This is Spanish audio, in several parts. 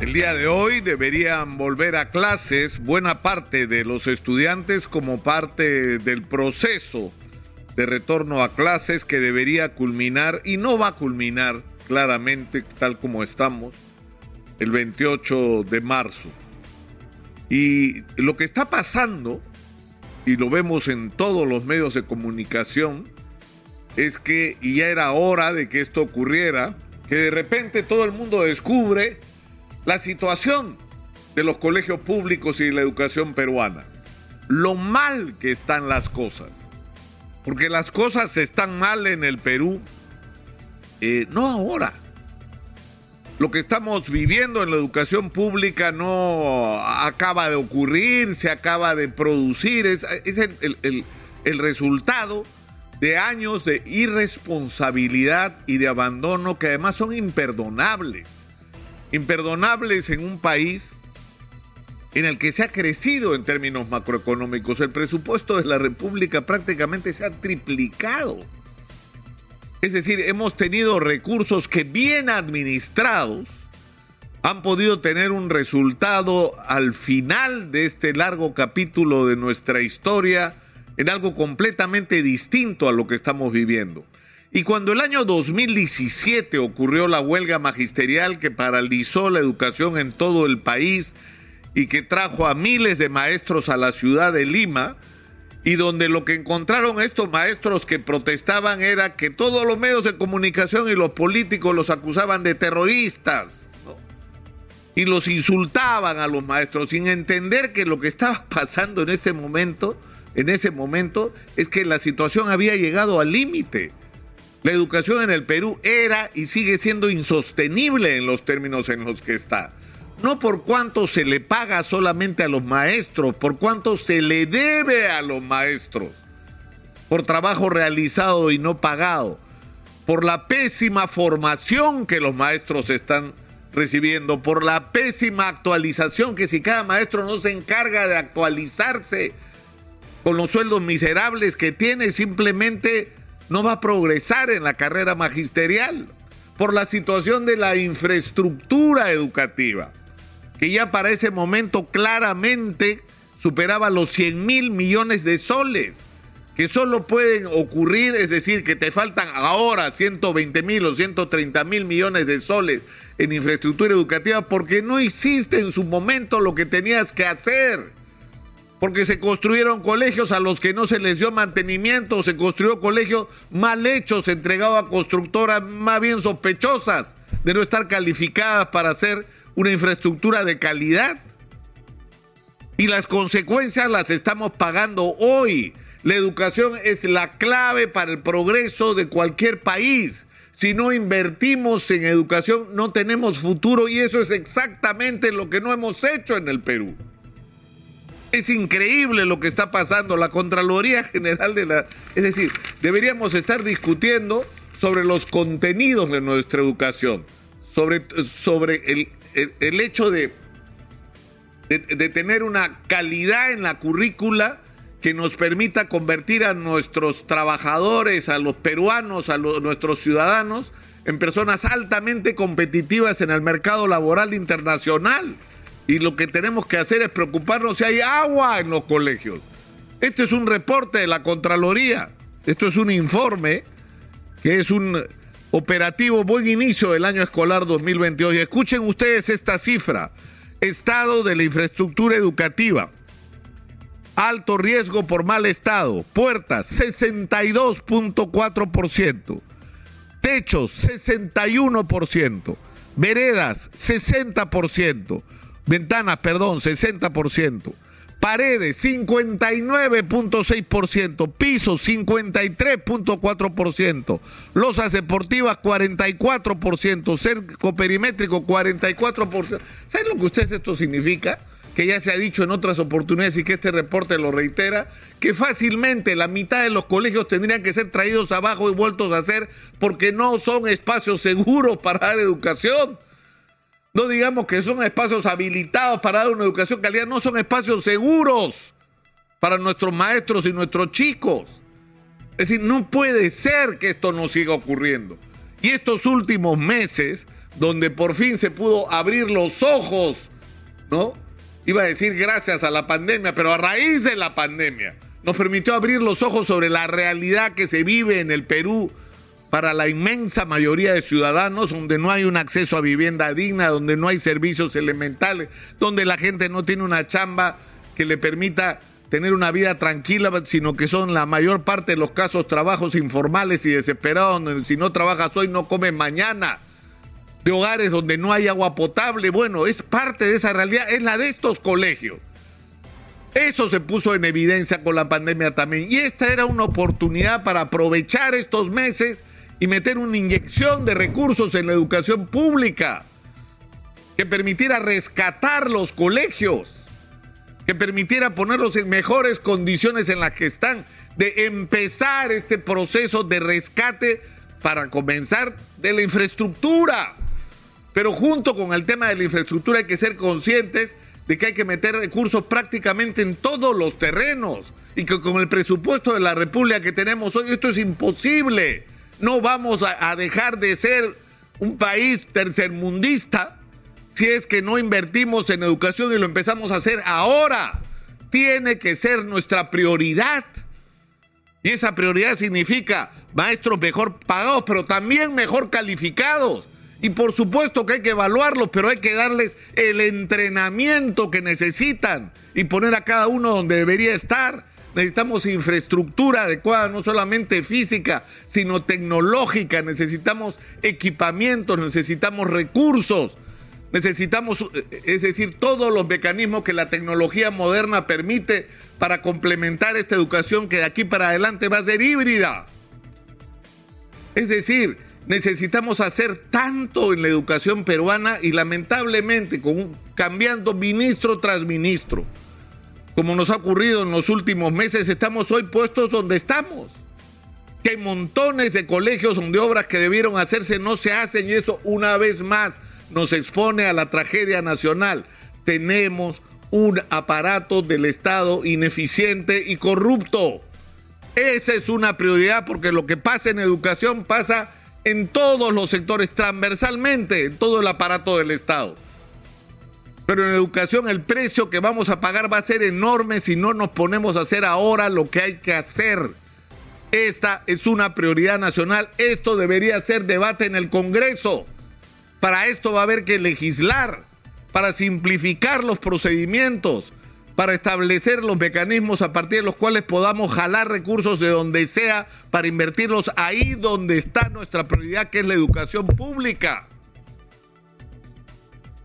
El día de hoy deberían volver a clases buena parte de los estudiantes como parte del proceso de retorno a clases que debería culminar y no va a culminar claramente tal como estamos el 28 de marzo. Y lo que está pasando, y lo vemos en todos los medios de comunicación, es que ya era hora de que esto ocurriera, que de repente todo el mundo descubre la situación de los colegios públicos y de la educación peruana. Lo mal que están las cosas. Porque las cosas están mal en el Perú, eh, no ahora. Lo que estamos viviendo en la educación pública no acaba de ocurrir, se acaba de producir, es, el, el resultado de años de irresponsabilidad y de abandono que además son imperdonables imperdonables en un país en el que se ha crecido en términos macroeconómicos. El presupuesto de la República prácticamente se ha triplicado. Es decir, hemos tenido recursos que bien administrados han podido tener un resultado al final de este largo capítulo de nuestra historia en algo completamente distinto a lo que estamos viviendo. Y cuando el año 2017 ocurrió la huelga magisterial que paralizó la educación en todo el país y que trajo a miles de maestros a la ciudad de Lima, y donde lo que encontraron estos maestros que protestaban era que todos los medios de comunicación y los políticos los acusaban de terroristas y los insultaban a los maestros sin entender que lo que estaba pasando en este momento, en ese momento, es que la situación había llegado al límite la educación en el Perú era y sigue siendo insostenible en los términos en los que está. No por cuánto se le paga solamente a los maestros, por cuánto se le debe a los maestros, por trabajo realizado y no pagado, por la pésima formación que los maestros están recibiendo, por la pésima actualización que si cada maestro no se encarga de actualizarse con los sueldos miserables que tiene, simplemente no va a progresar en la carrera magisterial por la situación de la infraestructura educativa, que ya para ese momento claramente superaba los 100 mil millones de soles, que solo pueden ocurrir, es decir, que te faltan ahora 120 mil o 130 mil millones de soles en infraestructura educativa porque no hiciste en su momento lo que tenías que hacer porque se construyeron colegios a los que no se les dio mantenimiento, se construyó colegios mal hechos, entregados a constructoras más bien sospechosas de no estar calificadas para hacer una infraestructura de calidad. Y las consecuencias las estamos pagando hoy. La educación es la clave para el progreso de cualquier país. Si no invertimos en educación, no tenemos futuro y eso es exactamente lo que no hemos hecho en el Perú. Es increíble lo que está pasando. La Contraloría General de la... Es decir, deberíamos estar discutiendo sobre los contenidos de nuestra educación, sobre, sobre el, el, hecho de, de, tener una calidad en la currícula que nos permita convertir a nuestros trabajadores, a los peruanos, a nuestros ciudadanos, en personas altamente competitivas en el mercado laboral internacional y lo que tenemos que hacer es preocuparnos si hay agua en los colegios. Este es un reporte de la Contraloría, esto es un informe que es un operativo buen inicio del año escolar 2022. Y escuchen ustedes esta cifra, estado de la infraestructura educativa. Alto riesgo por mal estado. Puertas, 62.4%. Techos, 61%. Veredas, 60%. Ventanas, perdón, 60%. Paredes, 59.6%. Pisos, 53.4%. Losas deportivas, 44%. Cerco perimétrico, 44%. ¿Saben lo que ustedes esto significa? que ya se ha dicho en otras oportunidades y que este reporte lo reitera, que fácilmente la mitad de los colegios tendrían que ser traídos abajo y vueltos a hacer porque no son espacios seguros para dar educación. No digamos que son espacios habilitados para dar una educación calidad, no son espacios seguros para nuestros maestros y nuestros chicos. Es decir, no puede ser que esto no siga ocurriendo. Y estos últimos meses donde por fin se pudo abrir los ojos, ¿no? Iba a decir gracias a la pandemia, pero a raíz de la pandemia nos permitió abrir los ojos sobre la realidad que se vive en el Perú para la inmensa mayoría de ciudadanos, donde no hay un acceso a vivienda digna, donde no hay servicios elementales, donde la gente no tiene una chamba que le permita tener una vida tranquila, sino que son la mayor parte de los casos trabajos informales y desesperados, donde si no trabajas hoy no comes mañana, de hogares donde no hay agua potable. Bueno, es parte de esa realidad, es la de estos colegios. Eso se puso en evidencia con la pandemia también. Y esta era una oportunidad para aprovechar estos meses y meter una inyección de recursos en la educación pública que permitiera rescatar los colegios, que permitiera ponerlos en mejores condiciones en las que están, de empezar este proceso de rescate para comenzar de la infraestructura. Pero junto con el tema de la infraestructura hay que ser conscientes de que hay que meter recursos prácticamente en todos los terrenos y que con el presupuesto de la República que tenemos hoy esto es imposible. No vamos a, dejar de ser un país tercermundista si es que no invertimos en educación y lo empezamos a hacer ahora. Tiene que ser nuestra prioridad. Y esa prioridad significa maestros mejor pagados, pero también mejor calificados. Y por supuesto que hay que evaluarlos, pero hay que darles el entrenamiento que necesitan y poner a cada uno donde debería estar necesitamos infraestructura adecuada, no solamente física, sino tecnológica, necesitamos equipamientos, necesitamos recursos, necesitamos, es decir, todos los mecanismos que la tecnología moderna permite para complementar esta educación que de aquí para adelante va a ser híbrida. Es decir, necesitamos hacer tanto en la educación peruana y lamentablemente con, cambiando ministro tras ministro como nos ha ocurrido en los últimos meses, estamos hoy puestos donde estamos. Que montones de colegios donde obras que debieron hacerse no se hacen y eso una vez más nos expone a la tragedia nacional. Tenemos un aparato del Estado ineficiente y corrupto. Esa es una prioridad porque lo que pasa en educación pasa en todos los sectores, transversalmente, en todo el aparato del Estado. Pero en educación el precio que vamos a pagar va a ser enorme si no nos ponemos a hacer ahora lo que hay que hacer. Esta es una prioridad nacional. Esto debería ser debate en el Congreso. Para esto va a haber que legislar, para simplificar los procedimientos, para establecer los mecanismos a partir de los cuales podamos jalar recursos de donde sea para invertirlos ahí donde está nuestra prioridad, que es la educación pública.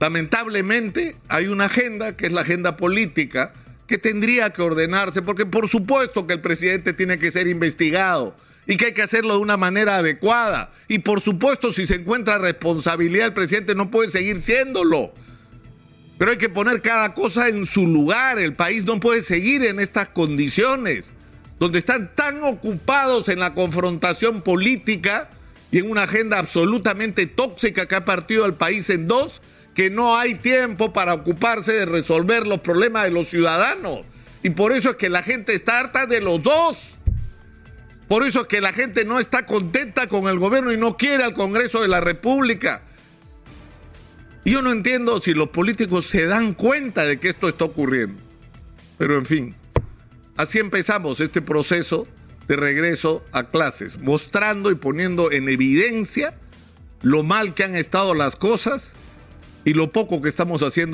Lamentablemente hay una agenda, que es la agenda política, que tendría que ordenarse, porque por supuesto que el presidente tiene que ser investigado y que hay que hacerlo de una manera adecuada. Y por supuesto, si se encuentra responsabilidad, el presidente no puede seguir siéndolo. Pero hay que poner cada cosa en su lugar. El país no puede seguir en estas condiciones, donde están tan ocupados en la confrontación política y en una agenda absolutamente tóxica que ha partido al país en dos, que no hay tiempo para ocuparse de resolver los problemas de los ciudadanos. Y por eso es que la gente está harta de los dos. Por eso es que la gente no está contenta con el gobierno y no quiere al Congreso de la República. Y yo no entiendo si los políticos se dan cuenta de que esto está ocurriendo. Pero en fin, así empezamos este proceso de regreso a clases, mostrando y poniendo en evidencia lo mal que han estado las cosas y lo poco que estamos haciendo